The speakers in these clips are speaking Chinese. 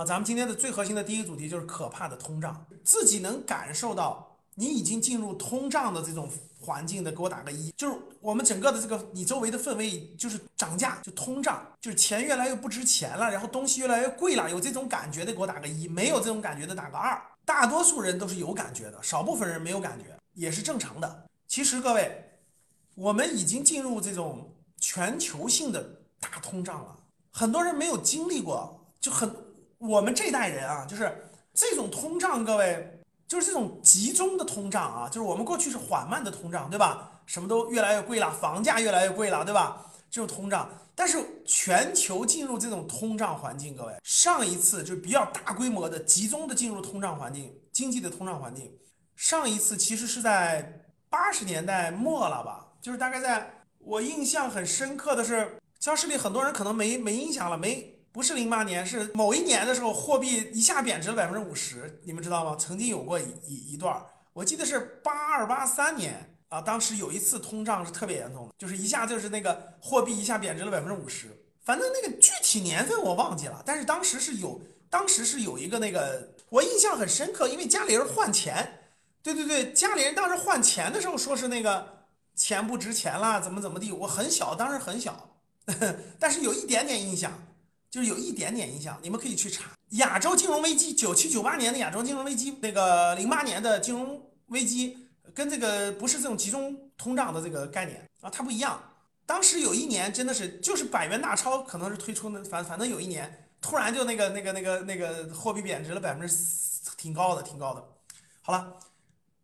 啊，咱们今天的最核心的第一个主题就是可怕的通胀，自己能感受到你已经进入通胀的这种环境的，给我打个一。就是我们整个的这个你周围的氛围就是涨价，就通胀，就是钱越来越不值钱了，然后东西越来越贵了，有这种感觉的给我打个一，没有这种感觉的打个二。大多数人都是有感觉的，少部分人没有感觉也是正常的。其实各位，我们已经进入这种全球性的大通胀了，很多人没有经历过，就很。我们这代人啊，就是这种通胀，各位就是这种集中的通胀啊，就是我们过去是缓慢的通胀，对吧？什么都越来越贵了，房价越来越贵了，对吧？这种通胀，但是全球进入这种通胀环境，各位上一次就比较大规模的集中的进入通胀环境，经济的通胀环境，上一次其实是在八十年代末了吧？就是大概在我印象很深刻的是，教室里很多人可能没没印象了，没。不是零八年，是某一年的时候，货币一下贬值了百分之五十，你们知道吗？曾经有过一一一段，我记得是八二八三年啊，当时有一次通胀是特别严重的，就是一下就是那个货币一下贬值了百分之五十，反正那个具体年份我忘记了，但是当时是有，当时是有一个那个我印象很深刻，因为家里人换钱，对对对，家里人当时换钱的时候说是那个钱不值钱了，怎么怎么地，我很小，当时很小，但是有一点点印象。就是有一点点印象，你们可以去查亚洲金融危机，九七九八年的亚洲金融危机，那个零八年的金融危机，跟这个不是这种集中通胀的这个概念啊，它不一样。当时有一年真的是就是百元大钞可能是推出的，反反正有一年突然就那个那个那个那个货币贬值了百分之四挺高的，挺高的。好了，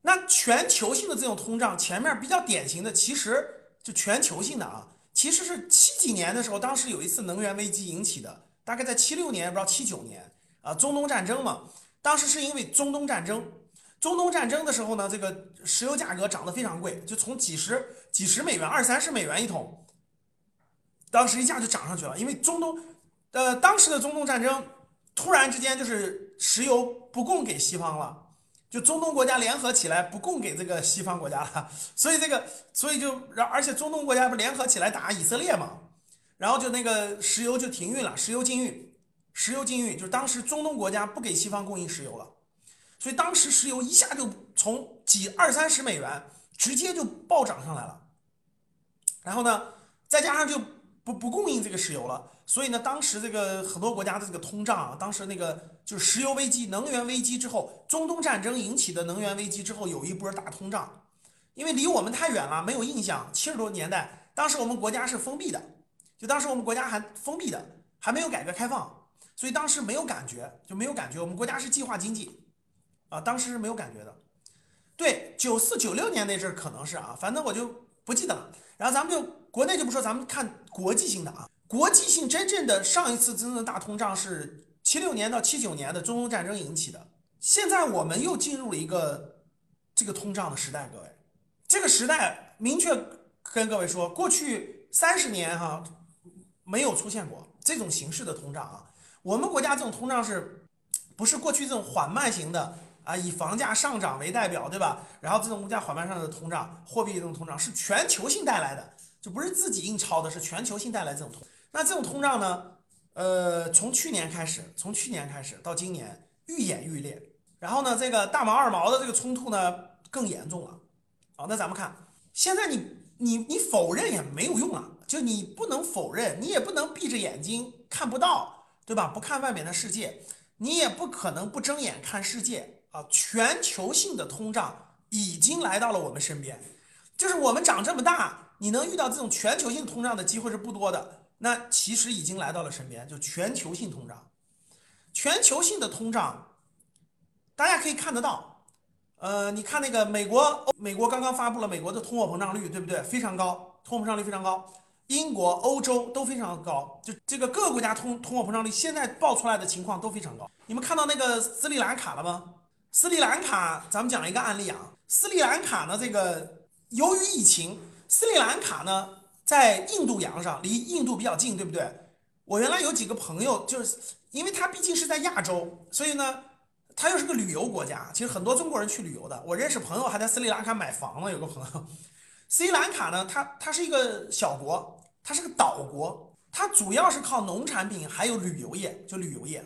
那全球性的这种通胀，前面比较典型的其实就全球性的啊。其实是七几年的时候，当时有一次能源危机引起的，大概在七六年，不知道七九年啊，中东战争嘛。当时是因为中东战争，中东战争的时候呢，这个石油价格涨得非常贵，就从几十几十美元、二三十美元一桶，当时一下就涨上去了。因为中东，呃，当时的中东战争突然之间就是石油不供给西方了。就中东国家联合起来不供给这个西方国家了，所以这个，所以就，然而且中东国家不联合起来打以色列嘛，然后就那个石油就停运了，石油禁运，石油禁运，就当时中东国家不给西方供应石油了，所以当时石油一下就从几二三十美元直接就暴涨上来了，然后呢，再加上就不不供应这个石油了。所以呢，当时这个很多国家的这个通胀啊，当时那个就是石油危机、能源危机之后，中东战争引起的能源危机之后，有一波大通胀。因为离我们太远了，没有印象。七十多年代，当时我们国家是封闭的，就当时我们国家还封闭的，还没有改革开放，所以当时没有感觉，就没有感觉。我们国家是计划经济，啊，当时是没有感觉的。对，九四九六年那阵可能是啊，反正我就不记得了。然后咱们就国内就不说，咱们看国际性的啊。国际性真正的上一次真正的大通胀是七六年到七九年的中东战争引起的。现在我们又进入了一个这个通胀的时代，各位，这个时代明确跟各位说，过去三十年哈没有出现过这种形式的通胀啊。我们国家这种通胀是不是过去这种缓慢型的啊？以房价上涨为代表，对吧？然后这种物价缓慢上的通胀，货币这种通胀是全球性带来的，就不是自己印钞的，是全球性带来这种通。那这种通胀呢？呃，从去年开始，从去年开始到今年愈演愈烈。然后呢，这个大毛二毛的这个冲突呢更严重了。好，那咱们看，现在你你你否认也没有用啊，就你不能否认，你也不能闭着眼睛看不到，对吧？不看外面的世界，你也不可能不睁眼看世界啊。全球性的通胀已经来到了我们身边，就是我们长这么大，你能遇到这种全球性通胀的机会是不多的。那其实已经来到了身边，就全球性通胀，全球性的通胀，大家可以看得到，呃，你看那个美国，美国刚刚发布了美国的通货膨胀率，对不对？非常高，通货膨胀率非常高。英国、欧洲都非常高，就这个各个国家通通货膨胀率现在报出来的情况都非常高。你们看到那个斯里兰卡了吗？斯里兰卡，咱们讲一个案例啊，斯里兰卡呢，这个由于疫情，斯里兰卡呢。在印度洋上，离印度比较近，对不对？我原来有几个朋友，就是因为他毕竟是在亚洲，所以呢，他又是个旅游国家。其实很多中国人去旅游的，我认识朋友还在斯里兰卡买房了。有个朋友，斯里兰卡呢，它它是一个小国，它是个岛国，它主要是靠农产品还有旅游业，就旅游业。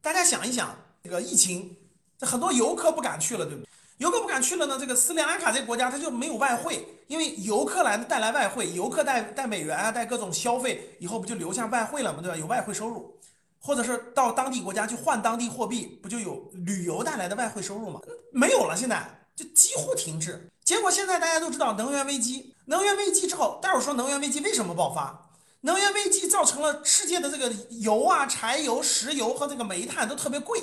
大家想一想，这个疫情，这很多游客不敢去了，对不对？游客不敢去了呢，这个斯里兰卡这个国家它就没有外汇，因为游客来带来外汇，游客带带美元啊，带各种消费，以后不就留下外汇了吗？对吧？有外汇收入，或者是到当地国家去换当地货币，不就有旅游带来的外汇收入吗？没有了，现在就几乎停滞。结果现在大家都知道能源危机，能源危机之后，待会儿说能源危机为什么爆发？能源危机造成了世界的这个油啊、柴油、石油和这个煤炭都特别贵。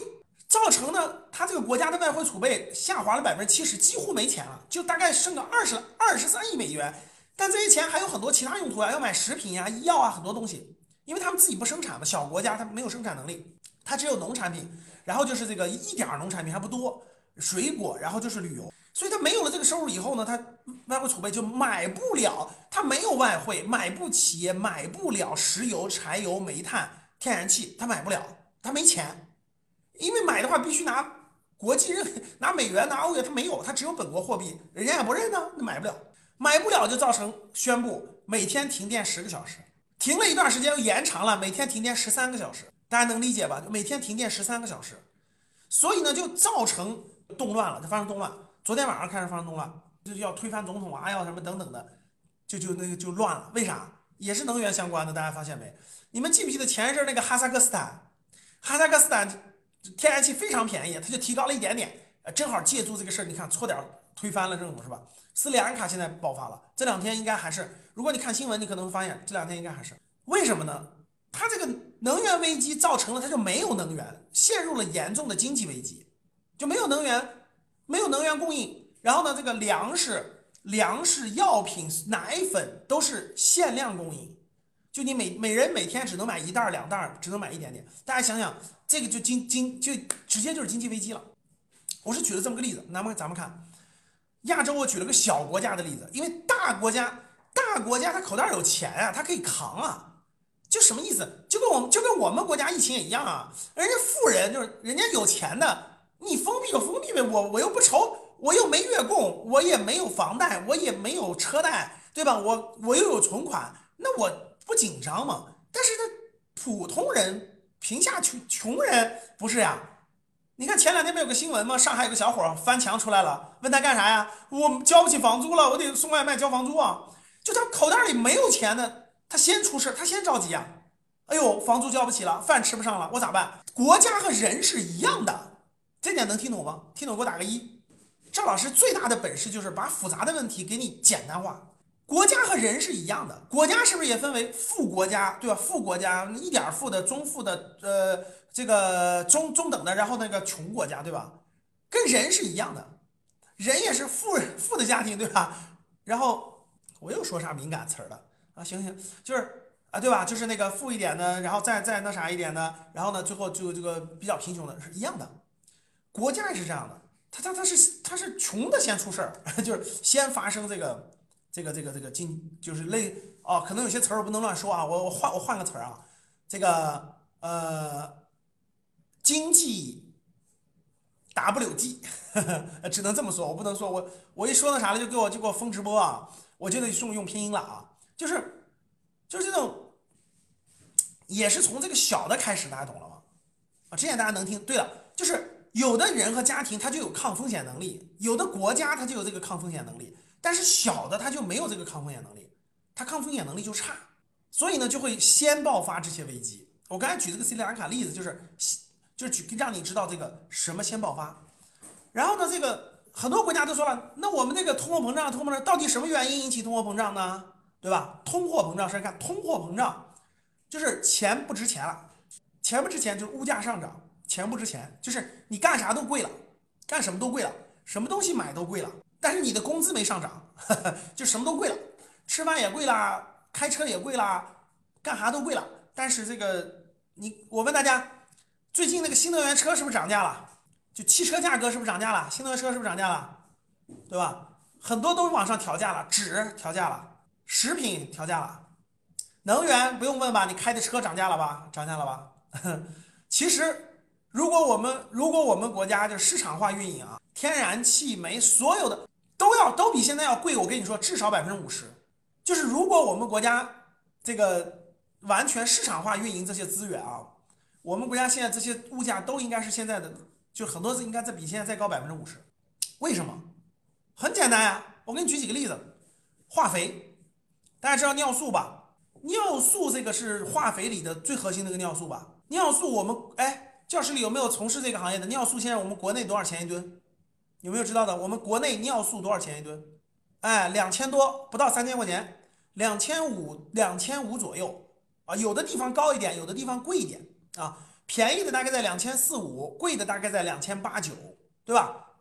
造成呢，他这个国家的外汇储备下滑了百分之七十，几乎没钱了，就大概剩个二十二十三亿美元。但这些钱还有很多其他用途啊，要买食品呀、医药啊，很多东西。因为他们自己不生产嘛，小国家它没有生产能力，它只有农产品，然后就是这个一点农产品还不多，水果，然后就是旅游。所以它没有了这个收入以后呢，它外汇储备就买不了，它没有外汇，买不起，买不了石油、柴油、煤炭、天然气，它买不了，它没钱。因为买的话必须拿国际认，拿美元、拿欧元，他没有，他只有本国货币，人家也不认呢，那买不了，买不了就造成宣布每天停电十个小时，停了一段时间又延长了，每天停电十三个小时，大家能理解吧？每天停电十三个小时，所以呢就造成动乱了，就发生动乱。昨天晚上开始发生动乱，就要推翻总统啊，要什么等等的，就就那个就乱了。为啥？也是能源相关的，大家发现没？你们记不记得前一阵那个哈萨克斯坦，哈萨克斯坦？天然气非常便宜，它就提高了一点点，呃，正好借助这个事儿，你看错点推翻了政府是吧？斯里兰卡现在爆发了，这两天应该还是，如果你看新闻，你可能会发现这两天应该还是，为什么呢？它这个能源危机造成了它就没有能源，陷入了严重的经济危机，就没有能源，没有能源供应，然后呢，这个粮食、粮食、药品、奶粉都是限量供应。就你每每人每天只能买一袋两袋只能买一点点。大家想想，这个就经经就直接就是经济危机了。我是举了这么个例子，那么咱们看亚洲，我举了个小国家的例子，因为大国家大国家他口袋有钱啊，他可以扛啊。就什么意思？就跟我们就跟我们国家疫情也一样啊。人家富人就是人家有钱的，你封闭就封闭呗，我我又不愁，我又没月供，我也没有房贷，我也没有车贷，对吧？我我又有存款，那我。不紧张吗？但是他普通人、贫下穷穷人不是呀？你看前两天不有个新闻吗？上海有个小伙翻墙出来了，问他干啥呀？我交不起房租了，我得送外卖交房租啊！就他口袋里没有钱的，他先出事，他先着急啊！哎呦，房租交不起了，饭吃不上了，我咋办？国家和人是一样的，这点能听懂吗？听懂给我打个一。赵老师最大的本事就是把复杂的问题给你简单化。国家和人是一样的，国家是不是也分为富国家，对吧？富国家一点富的、中富的，呃，这个中中等的，然后那个穷国家，对吧？跟人是一样的，人也是富富的家庭，对吧？然后我又说啥敏感词儿了啊？行行，就是啊，对吧？就是那个富一点的，然后再再那啥一点的，然后呢，最后就这个比较贫穷的是一样的，国家也是这样的，他他他是他是穷的先出事儿，就是先发生这个。这个这个这个经就是类哦，可能有些词儿我不能乱说啊，我我换我换个词儿啊，这个呃经济 WG，只能这么说，我不能说我我一说那啥了就给我就给我封直播啊，我就得送用拼音了啊，就是就是这种也是从这个小的开始，大家懂了吗？啊，这样大家能听。对了，就是有的人和家庭他就有抗风险能力，有的国家他就有这个抗风险能力。但是小的它就没有这个抗风险能力，它抗风险能力就差，所以呢就会先爆发这些危机。我刚才举这个斯里兰卡例子，就是就是举让你知道这个什么先爆发。然后呢，这个很多国家都说了，那我们那个通货膨胀，通货膨胀到底什么原因引起通货膨胀呢？对吧？通货膨胀是看通货膨胀，就是钱不值钱了，钱不值钱就是物价上涨，钱不值钱就是你干啥都贵了，干什么都贵了，什么东西买都贵了。但是你的工资没上涨，就什么都贵了，吃饭也贵啦，开车也贵啦，干啥都贵了。但是这个你，我问大家，最近那个新能源车是不是涨价了？就汽车价格是不是涨价了？新能源车是不是涨价了？对吧？很多都往上调价了，纸调价了，食品调价了，能源不用问吧？你开的车涨价了吧？涨价了吧？其实，如果我们如果我们国家就市场化运营啊，天然气、煤所有的。都要都比现在要贵，我跟你说，至少百分之五十。就是如果我们国家这个完全市场化运营这些资源啊，我们国家现在这些物价都应该是现在的，就很多是应该再比现在再高百分之五十。为什么？很简单呀，我给你举几个例子。化肥，大家知道尿素吧？尿素这个是化肥里的最核心的一个尿素吧？尿素我们哎，教室里有没有从事这个行业的？尿素现在我们国内多少钱一吨？有没有知道的？我们国内尿素多少钱一吨？哎，两千多，不到三千块钱，两千五，两千五左右啊。有的地方高一点，有的地方贵一点啊。便宜的大概在两千四五，贵的大概在两千八九，对吧？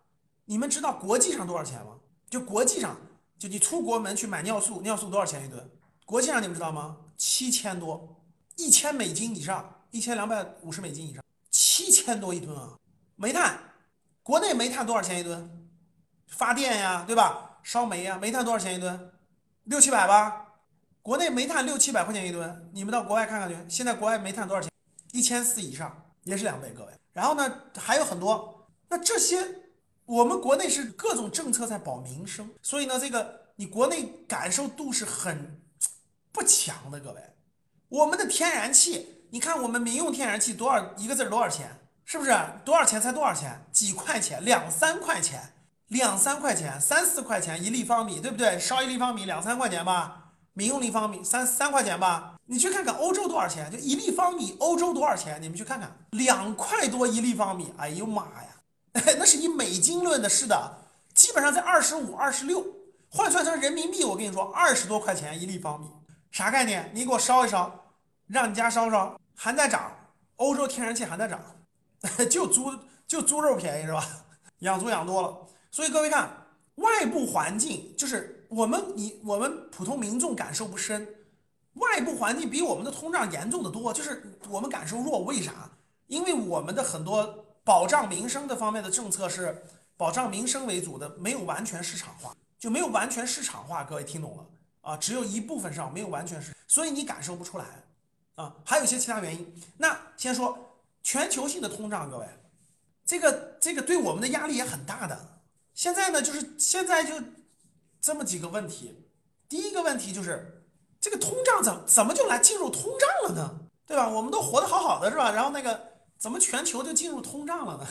你们知道国际上多少钱吗？就国际上，就你出国门去买尿素，尿素多少钱一吨？国际上你们知道吗？七千多，一千美金以上，一千两百五十美金以上，七千多一吨啊。煤炭，国内煤炭多少钱一吨？发电呀，对吧？烧煤呀，煤炭多少钱一吨？六七百吧。国内煤炭六七百块钱一吨，你们到国外看看去，现在国外煤炭多少钱？一千四以上也是两倍，各位。然后呢，还有很多。那这些我们国内是各种政策在保民生，所以呢，这个你国内感受度是很不强的，各位。我们的天然气，你看我们民用天然气多少一个字多少钱？是不是多少钱才多少钱？几块钱？两三块钱？两三块钱？三四块钱一立方米，对不对？烧一立方米两三块钱吧。民用立方米三三块钱吧，你去看看欧洲多少钱？就一立方米，欧洲多少钱？你们去看看，两块多一立方米。哎呦妈呀，那是以美金论的，是的，基本上在二十五、二十六，换算成人民币，我跟你说，二十多块钱一立方米，啥概念？你给我烧一烧，让你家烧烧，还在涨，欧洲天然气还在涨，就猪就猪肉便宜是吧？养猪养多了，所以各位看，外部环境就是。我们你我们普通民众感受不深，外部环境比我们的通胀严重的多，就是我们感受弱。为啥？因为我们的很多保障民生的方面的政策是保障民生为主的，没有完全市场化，就没有完全市场化。各位听懂了啊？只有一部分上没有完全市，所以你感受不出来啊。还有一些其他原因。那先说全球性的通胀，各位，这个这个对我们的压力也很大的。现在呢，就是现在就。这么几个问题，第一个问题就是这个通胀怎怎么就来进入通胀了呢？对吧？我们都活得好好的是吧？然后那个怎么全球就进入通胀了呢？